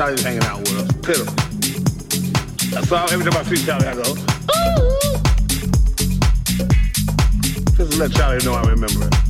Charlie's hanging out with us. Pitiful. That's all. Every time I see Charlie, I go, ooh. Just to let Charlie know I remember it.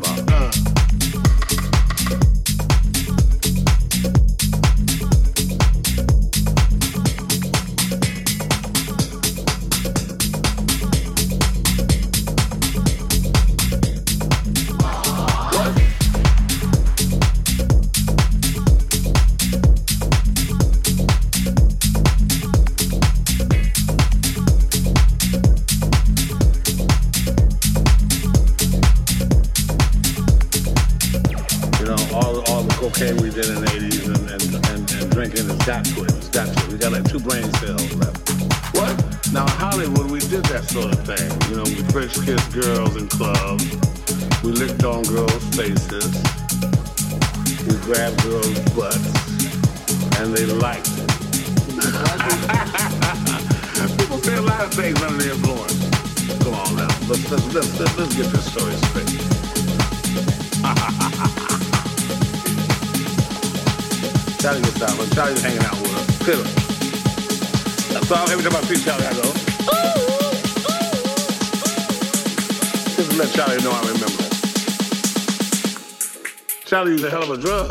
a hell of a drug.